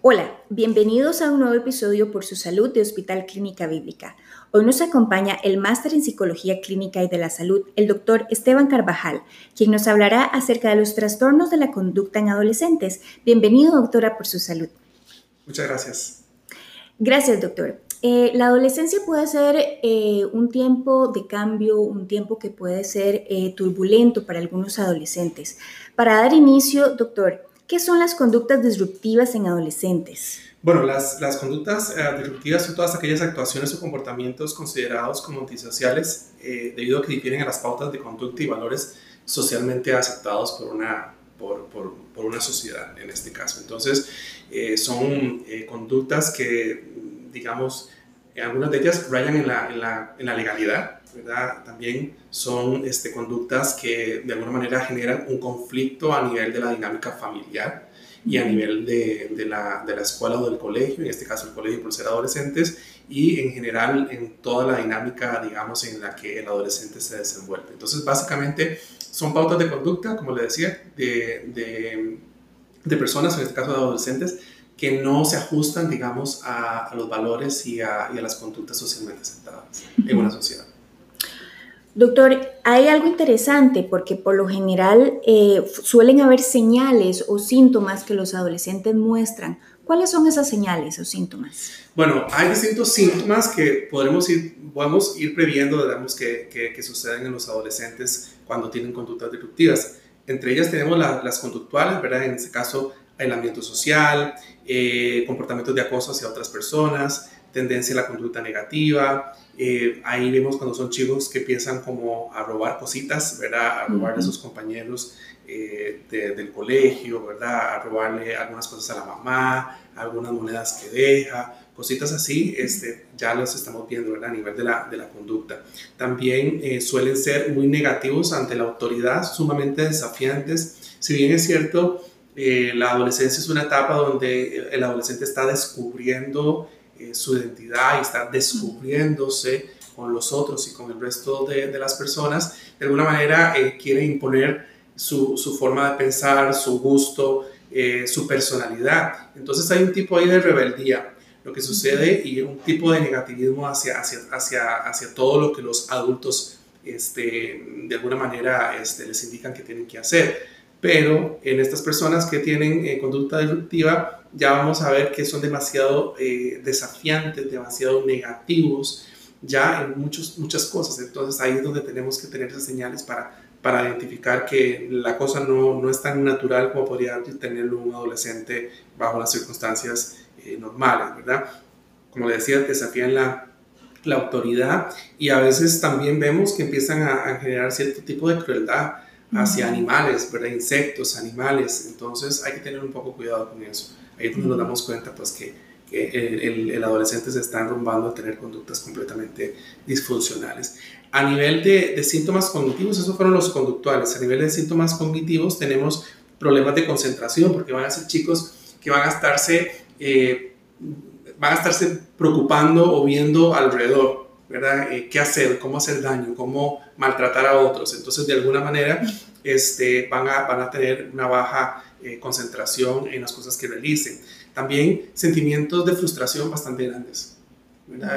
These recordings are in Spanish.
Hola, bienvenidos a un nuevo episodio por su salud de Hospital Clínica Bíblica. Hoy nos acompaña el máster en Psicología Clínica y de la Salud, el doctor Esteban Carvajal, quien nos hablará acerca de los trastornos de la conducta en adolescentes. Bienvenido, doctora, por su salud. Muchas gracias. Gracias, doctor. Eh, la adolescencia puede ser eh, un tiempo de cambio, un tiempo que puede ser eh, turbulento para algunos adolescentes. Para dar inicio, doctor, ¿Qué son las conductas disruptivas en adolescentes? Bueno, las, las conductas eh, disruptivas son todas aquellas actuaciones o comportamientos considerados como antisociales eh, debido a que difieren a las pautas de conducta y valores socialmente aceptados por una, por, por, por una sociedad en este caso. Entonces, eh, son conductas que, digamos, algunas de ellas rayan en la, en la, en la legalidad, ¿verdad? También son este, conductas que de alguna manera generan un conflicto a nivel de la dinámica familiar y a nivel de, de, la, de, la, escuela o del colegio, en este caso el colegio por ser adolescentes, y en general en toda la dinámica, digamos, en la que el adolescente se desenvuelve. Entonces, básicamente son pautas de conducta, como le decía, de, de, de personas, en este caso de adolescentes, que no se ajustan, digamos, a, a los valores y a, y a, las conductas socialmente aceptadas en una sociedad. Doctor, hay algo interesante porque por lo general eh, suelen haber señales o síntomas que los adolescentes muestran. ¿Cuáles son esas señales o síntomas? Bueno, hay distintos síntomas que podremos ir, podemos ir previendo, digamos, que, que, suceden en los adolescentes cuando tienen conductas disruptivas. Entre ellas tenemos las conductuales, ¿verdad? En este caso, aislamiento social, eh, comportamientos de acoso hacia otras personas, tendencia a la conducta negativa. Eh, ahí vemos cuando son chicos que piensan como a robar cositas, ¿verdad? A robarle a sus compañeros eh, del colegio, ¿verdad? A robarle algunas cosas a la mamá, algunas monedas que deja, cositas así, este, ya los estamos viendo, ¿verdad? A nivel de la, de la conducta. También eh, suelen ser muy negativos ante la autoridad, sumamente desafiantes. Si bien es cierto, la adolescencia es una etapa donde el adolescente está descubriendo eh, su identidad y está descubriéndose con los otros y con el resto de, de las personas, de alguna manera eh, quiere imponer su, su, forma de pensar, su gusto, eh, su personalidad. Entonces hay un tipo ahí de rebeldía, lo que sucede, y un tipo de negativismo hacia, hacia, hacia, hacia todo lo que los adultos este, de alguna manera este, les indican que tienen que hacer pero en estas personas que tienen eh, conducta disruptiva ya vamos a ver que son demasiado eh, desafiantes, demasiado negativos ya en muchos, muchas cosas. Entonces ahí es donde tenemos que tener esas señales para, para identificar que la cosa no, no es tan natural como podría tenerlo un adolescente bajo las circunstancias eh, normales, ¿verdad? Como le decía, desafían la, la autoridad y a veces también vemos que empiezan a, a generar cierto tipo de crueldad hacia animales, ¿verdad? Insectos, animales. Entonces hay que tener un poco cuidado con eso. Ahí es donde nos damos cuenta pues que, que el, el, adolescente se está enrumbando a tener conductas completamente disfuncionales. A nivel de, de, síntomas cognitivos, esos fueron los conductuales. A nivel de síntomas cognitivos tenemos problemas de concentración porque van a ser chicos que van a estarse, eh, van a estarse preocupando o viendo alrededor ¿verdad? Eh, ¿Qué hacer? ¿Cómo hacer daño? ¿Cómo maltratar a otros? Entonces, de alguna manera, este, van, a, van a tener una baja eh, concentración en las cosas que realicen. También sentimientos de frustración bastante grandes.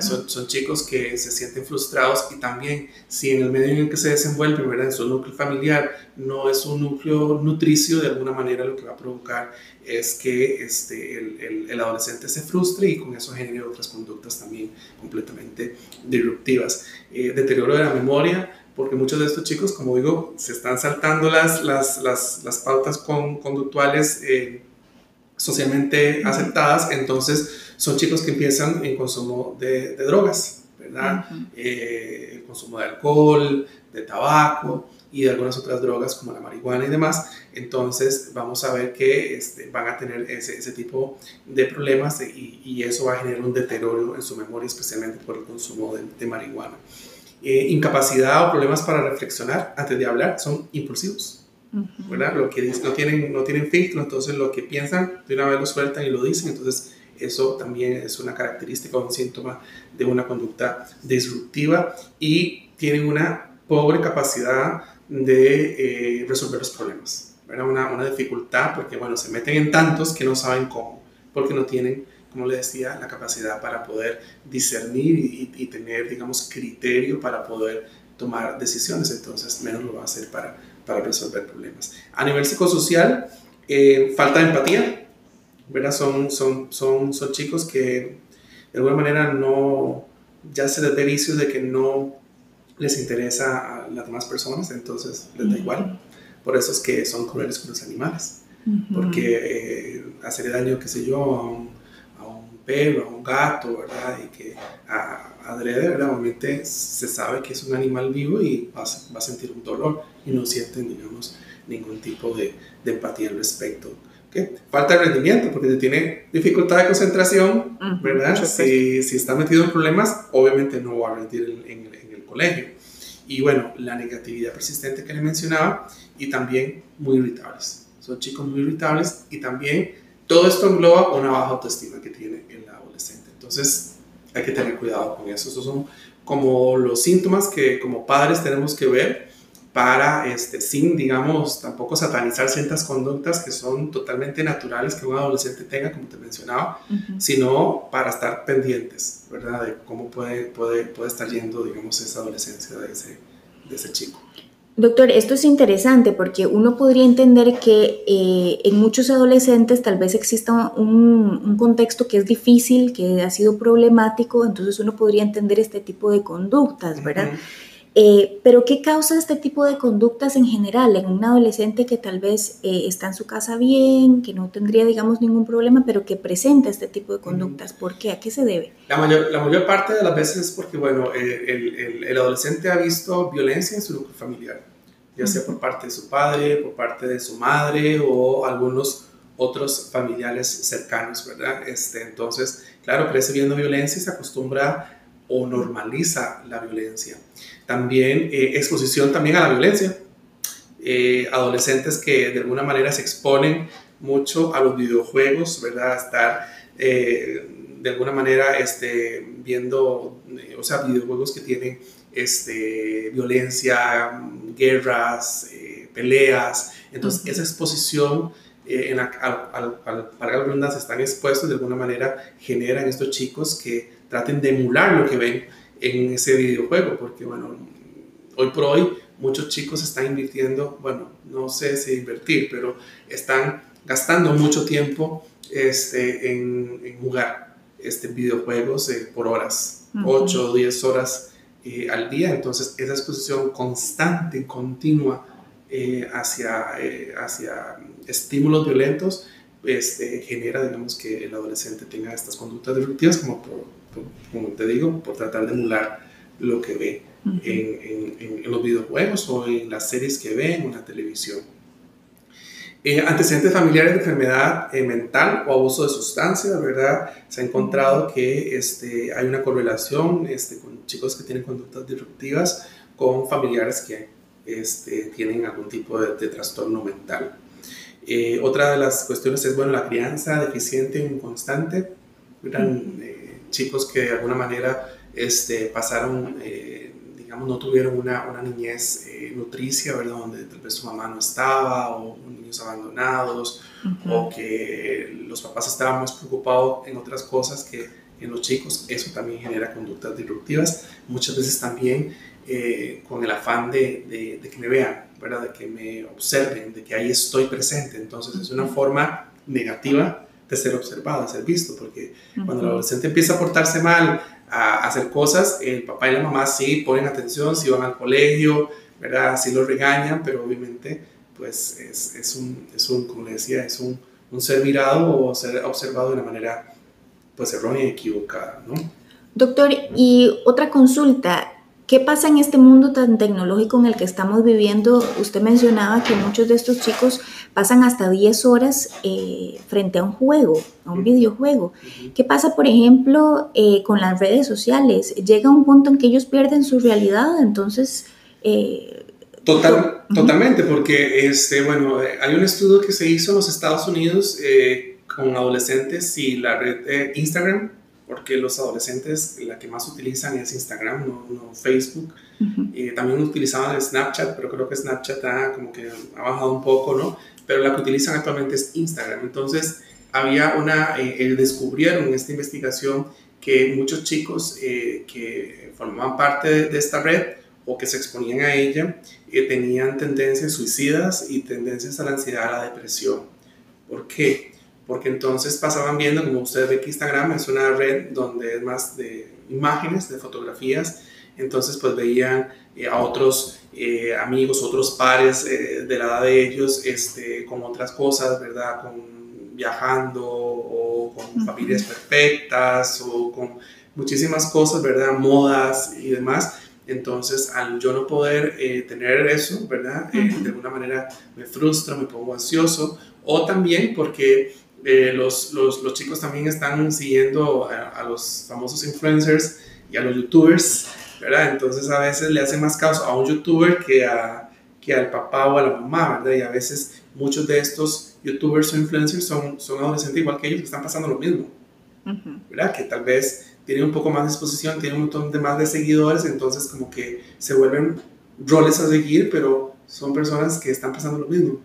Son, son, chicos que se sienten frustrados y también si en el medio en el que se desenvuelven, ¿verdad? en su núcleo familiar, no es un núcleo nutricio, de alguna manera lo que va a provocar es que este, el, el, adolescente se frustre y con eso genere otras conductas también completamente disruptivas. Eh, deterioro de la memoria, porque muchos de estos chicos, como digo, se están saltando las, las, las, las pautas con, conductuales eh, socialmente aceptadas, entonces son chicos que empiezan en consumo de, de drogas, ¿verdad? eh, el consumo de alcohol, de tabaco y de algunas otras drogas como la marihuana y demás. Entonces vamos a ver que este, van a tener ese, ese, tipo de problemas y, y, eso va a generar un deterioro en su memoria, especialmente por el consumo de, de marihuana. Eh, incapacidad o problemas para reflexionar antes de hablar son impulsivos. ¿verdad? Lo que no tienen, no tienen filtro, entonces lo que piensan de una vez lo sueltan y lo dicen, entonces eso también es una característica o un síntoma de una conducta disruptiva y tienen una pobre capacidad de eh, resolver los problemas. Una, una, dificultad porque, bueno, se meten en tantos que no saben cómo. porque no tienen, como le decía, la capacidad para poder discernir y, tener, digamos, criterio para poder tomar decisiones, entonces menos lo va a hacer para, para resolver problemas. A nivel psicosocial, eh, falta de empatía, ¿verdad? Son, son, son, son chicos que de alguna manera no, ya se les ve vicios de que no les interesa a las demás personas, entonces les da igual. Por eso es que son crueles con los animales, porque eh, hacerle daño, qué sé yo, a un, perro, a un gato, ¿verdad? Y que a, adrede, ¿verdad? se sabe que es un animal vivo y va, va, a sentir un dolor y no sienten, digamos, ningún tipo de, de empatía al respecto. Falta de rendimiento, porque si tiene dificultad de concentración, ¿verdad? Si, si, está metido en problemas, obviamente no va a rendir en, en, el colegio. Y bueno, la negatividad persistente que le mencionaba y también muy irritables. Son chicos muy irritables y también todo esto engloba una baja autoestima que tiene el adolescente. Entonces, hay que tener cuidado con eso. Esos son como los síntomas que como padres tenemos que ver para, este, sin, digamos, tampoco satanizar ciertas conductas que son totalmente naturales que un adolescente tenga, como te mencionaba, sino para estar pendientes, ¿verdad? De cómo puede, puede, puede estar yendo, digamos, esa adolescencia de ese, de ese chico. Doctor, esto es interesante porque uno podría entender que eh, en muchos adolescentes tal vez exista un, un, contexto que es difícil, que ha sido problemático, entonces uno podría entender este tipo de conductas, ¿verdad? Eh, pero ¿qué causa este tipo de conductas en general en un adolescente que tal vez eh, está en su casa bien, que no tendría, digamos, ningún problema, pero que presenta este tipo de conductas? ¿Por qué? ¿A qué se debe? La mayor, la mayor parte de las veces es porque, bueno, el, el, el adolescente ha visto violencia en su núcleo familiar, ya sea por parte de su padre, por parte de su madre o algunos otros familiares cercanos, ¿verdad? Este, entonces, claro, crece viendo violencia y se acostumbra o normaliza la violencia. También eh, exposición también a la violencia. Eh, adolescentes que de alguna manera se exponen mucho a los videojuegos, ¿verdad? Estar eh, de alguna manera este, viendo, o sea, videojuegos que tienen este, violencia, guerras, peleas. Entonces, esa exposición en la, al, al, al, están expuestos de alguna manera generan estos chicos que traten de emular lo que ven en ese videojuego, porque bueno, hoy por hoy muchos chicos están invirtiendo, bueno, no sé si invertir, pero están gastando mucho tiempo este, en, jugar este, videojuegos eh, por horas, 8 o 10 horas eh, al día, entonces esa exposición constante, continua eh, hacia, hacia estímulos violentos, este, genera, digamos, que el adolescente tenga estas conductas disruptivas como por como te digo, por tratar de emular lo que ve en, los videojuegos o en las series que ve en la televisión. Eh, antecedentes familiares de enfermedad eh, mental o abuso de sustancias, ¿verdad? Se ha encontrado que este, hay una correlación este, con chicos que tienen conductas disruptivas con familiares que este, tienen algún tipo de, trastorno mental. Eh, otra de las cuestiones es, bueno, la crianza deficiente inconstante, chicos que de alguna manera este, pasaron, eh, digamos, no tuvieron una, una niñez eh, nutricia, ¿verdad? Donde tal vez su mamá no estaba, o niños abandonados, o que los papás estaban más preocupados en otras cosas que en los chicos. Eso también genera conductas disruptivas. Muchas veces también eh, con el afán de, de, que me vean, ¿verdad? De que me observen, de que ahí estoy presente. Entonces es una forma negativa de ser observado, de ser visto, porque cuando el adolescente empieza a portarse mal, a hacer cosas, el papá y la mamá sí ponen atención, sí van al colegio, ¿verdad? Sí lo regañan, pero obviamente pues es, es, un, es un, como le decía, es un, un ser mirado o ser observado de una manera pues errónea y equivocada, ¿no? Doctor, y otra consulta, ¿Qué pasa en este mundo tan tecnológico en el que estamos viviendo? Usted mencionaba que muchos de estos chicos pasan hasta 10 horas eh, frente a un juego, a un videojuego. ¿Qué pasa, por ejemplo, eh, con las redes sociales? Llega un punto en que ellos pierden su realidad, entonces... Eh, Total, Totalmente, porque este, bueno, hay un estudio que se hizo en los Estados Unidos con adolescentes y la red Instagram porque los adolescentes la que más utilizan es Instagram, no, Facebook. Eh, también utilizaban Snapchat, pero creo que Snapchat ha como que ha bajado un poco, ¿no? Pero la que utilizan actualmente es Instagram. Entonces, había una, eh, descubrieron en esta investigación que muchos chicos eh, que formaban parte de, esta red o que se exponían a ella eh, tenían tendencias suicidas y tendencias a la ansiedad, a la depresión. ¿Por qué? Porque entonces pasaban viendo, como ustedes ven que Instagram es una red donde es más de imágenes, de fotografías, entonces pues veían a otros amigos, otros pares de la edad de ellos este, con otras cosas, ¿verdad? Con viajando o con familias perfectas o con muchísimas cosas, ¿verdad? Modas y demás. Entonces, al yo no poder eh, tener eso, ¿verdad? Eh, de alguna manera me frustro, me pongo ansioso. O también porque eh, los, los, los, chicos también están siguiendo a, a, los famosos influencers y a los youtubers, ¿verdad? Entonces, a veces le hacen más caso a un youtuber que, a, que al papá o a la mamá, ¿verdad? Y a veces muchos de estos youtubers o influencers son, son adolescentes igual que ellos que están pasando lo mismo. ¿Verdad? Que tal vez tienen un poco más de exposición, tienen un montón de más de seguidores, entonces como que se vuelven roles a seguir, pero son personas que están pasando lo mismo.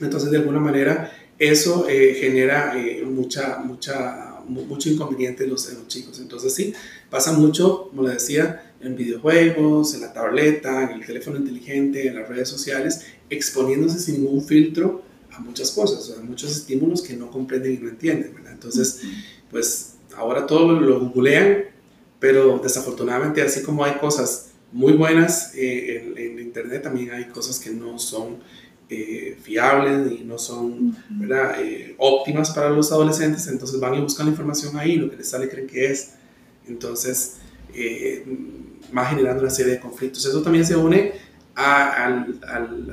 Entonces de alguna manera eso eh, genera eh, mucha, mucha, mucho inconveniente en los, en los chicos. Entonces sí, pasa mucho, como le decía, en videojuegos, en la tableta, en el teléfono inteligente, en las redes sociales, exponiéndose sin ningún filtro a muchas cosas, a muchos estímulos que no comprenden y no entienden, ¿verdad? Entonces, pues ahora todo lo, googlean, pero desafortunadamente así como hay cosas muy buenas eh, en, Internet, también hay cosas que no son eh, fiables y no son ¿verdad? Eh, óptimas para los adolescentes, entonces van y buscan la información ahí, lo que les sale creen que es. Entonces, va generando una serie de conflictos. Eso también se une a, al, al,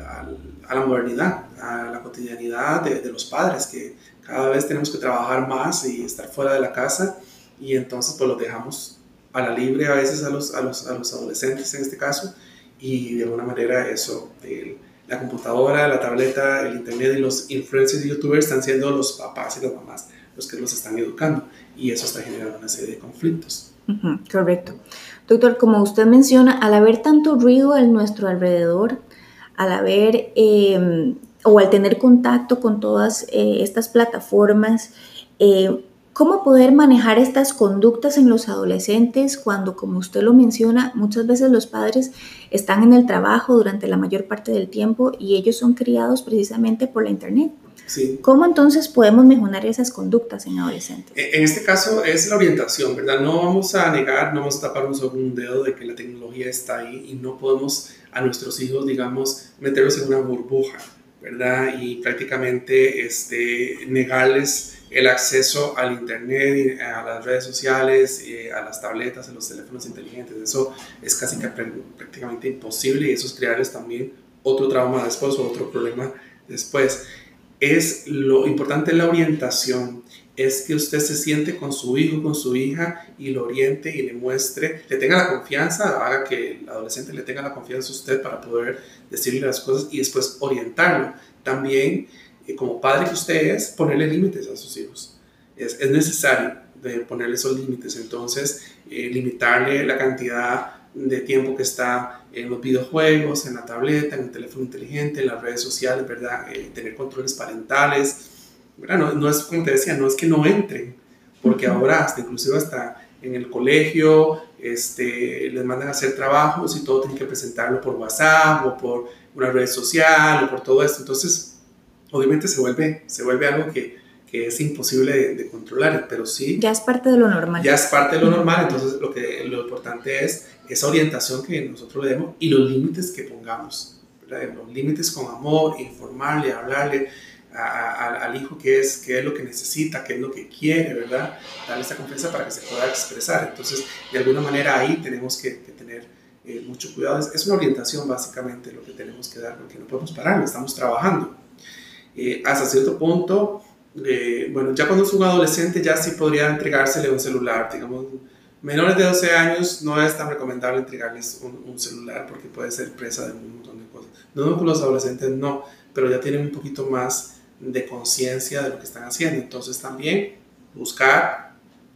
a la modernidad, a la cotidianidad de, de, los padres, que cada vez tenemos que trabajar más y estar fuera de la casa y entonces pues los dejamos a la libre a veces a los, a los, a los adolescentes en este caso y de alguna manera eso, la computadora, la tableta, el internet y los influencers y youtubers están siendo los papás y las mamás los que los están educando y eso está generando una serie de conflictos. correcto. Doctor, como usted menciona, al haber tanto ruido en nuestro alrededor, al haber em, o al tener contacto con todas eh, estas plataformas, eh, ¿cómo poder manejar estas conductas en los adolescentes cuando, como usted lo menciona, muchas veces los padres están en el trabajo durante la mayor parte del tiempo y ellos son criados precisamente por la Internet? ¿Cómo entonces podemos mejorar esas conductas en adolescentes? E, en este caso es la orientación, ¿verdad? No vamos a negar, no vamos a taparnos sobre un dedo de que la tecnología está ahí y no podemos a nuestros hijos, digamos, meterlos en una burbuja, ¿verdad? Y prácticamente este, negarles el acceso al Internet, a las redes sociales, a las tabletas, a los teléfonos inteligentes. Eso es casi prácticamente imposible y eso es crearles también otro trauma después o otro problema después es lo importante la orientación, es que usted se siente con su hijo, con su hija y lo oriente y le muestre, le tenga la confianza, haga que el adolescente le tenga la confianza a usted para poder decirle las cosas y después orientarlo. También, eh, como padre que usted es, ponerle límites a sus hijos. Es, es necesario de ponerle esos límites, entonces eh, limitarle la cantidad de tiempo que está en los videojuegos, en la tableta, en el teléfono inteligente, en las redes sociales, ¿verdad? Eh, tener controles parentales, ¿verdad? No, no, es como te decía, no es que no entren, porque ahora hasta inclusive hasta en el colegio este, les mandan a hacer trabajos y todo tienen que presentarlo por WhatsApp o por una red social o por todo esto. Entonces, obviamente se vuelve, se vuelve algo que, que es imposible de, controlar, pero sí... Ya es parte de lo normal. Ya es parte de lo normal, entonces lo, que, lo importante es esa orientación que nosotros le demos y los límites que pongamos, los límites con amor, informarle, hablarle al hijo qué es, qué es lo que necesita, qué es lo que quiere, ¿verdad? Darle esa confianza para que se pueda expresar. Entonces, de alguna manera ahí tenemos que, tener eh, mucho cuidado. Es, una orientación básicamente lo que tenemos que dar, porque no podemos parar, estamos trabajando. Eh, hasta cierto punto, eh, bueno, ya cuando es un adolescente ya sí podría entregársele un celular, digamos, menores de 12 años no es tan recomendable entregarles un, celular porque puede ser presa de un montón de cosas. No los adolescentes, no, pero ya tienen un poquito más de conciencia de lo que están haciendo. Entonces también buscar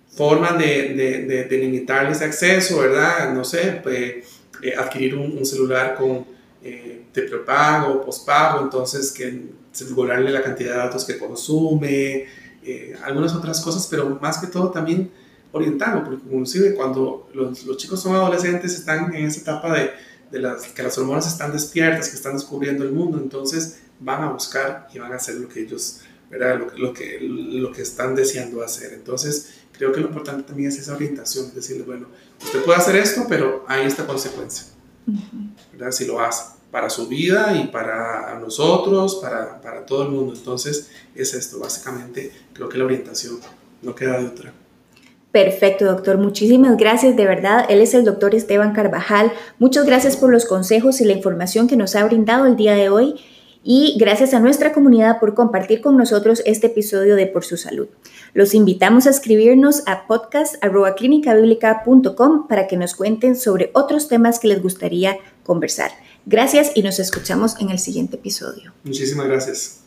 formas de, de, de, limitarles acceso, ¿verdad? No sé, pues, eh, adquirir un, celular con eh, de prepago, pospago, entonces que regularle la cantidad de datos que consume, eh, algunas otras cosas, pero más que todo también orientarlo, porque inclusive cuando los, los, chicos son adolescentes están en esa etapa de, de las, que las hormonas están despiertas, que están descubriendo el mundo, entonces van a buscar y van a hacer lo que ellos, ¿verdad? Lo, lo, que, lo que están deseando hacer. Entonces, creo que lo importante también es esa orientación, decirle, bueno, usted puede hacer esto, pero hay esta consecuencia, ¿verdad? Si lo hace para su vida y para nosotros, para, para todo el mundo. Entonces, es esto, básicamente, creo que la orientación no queda de otra. Perfecto, doctor. Muchísimas gracias, de verdad. Él es el doctor Esteban Carvajal. Muchas gracias por los consejos y la información que nos ha brindado el día de hoy. Y gracias a nuestra comunidad por compartir con nosotros este episodio de Por su Salud. Los invitamos a escribirnos a podcast.clinicabiblica.com para que nos cuenten sobre otros temas que les gustaría conversar. Gracias y nos escuchamos en el siguiente episodio. Muchísimas gracias.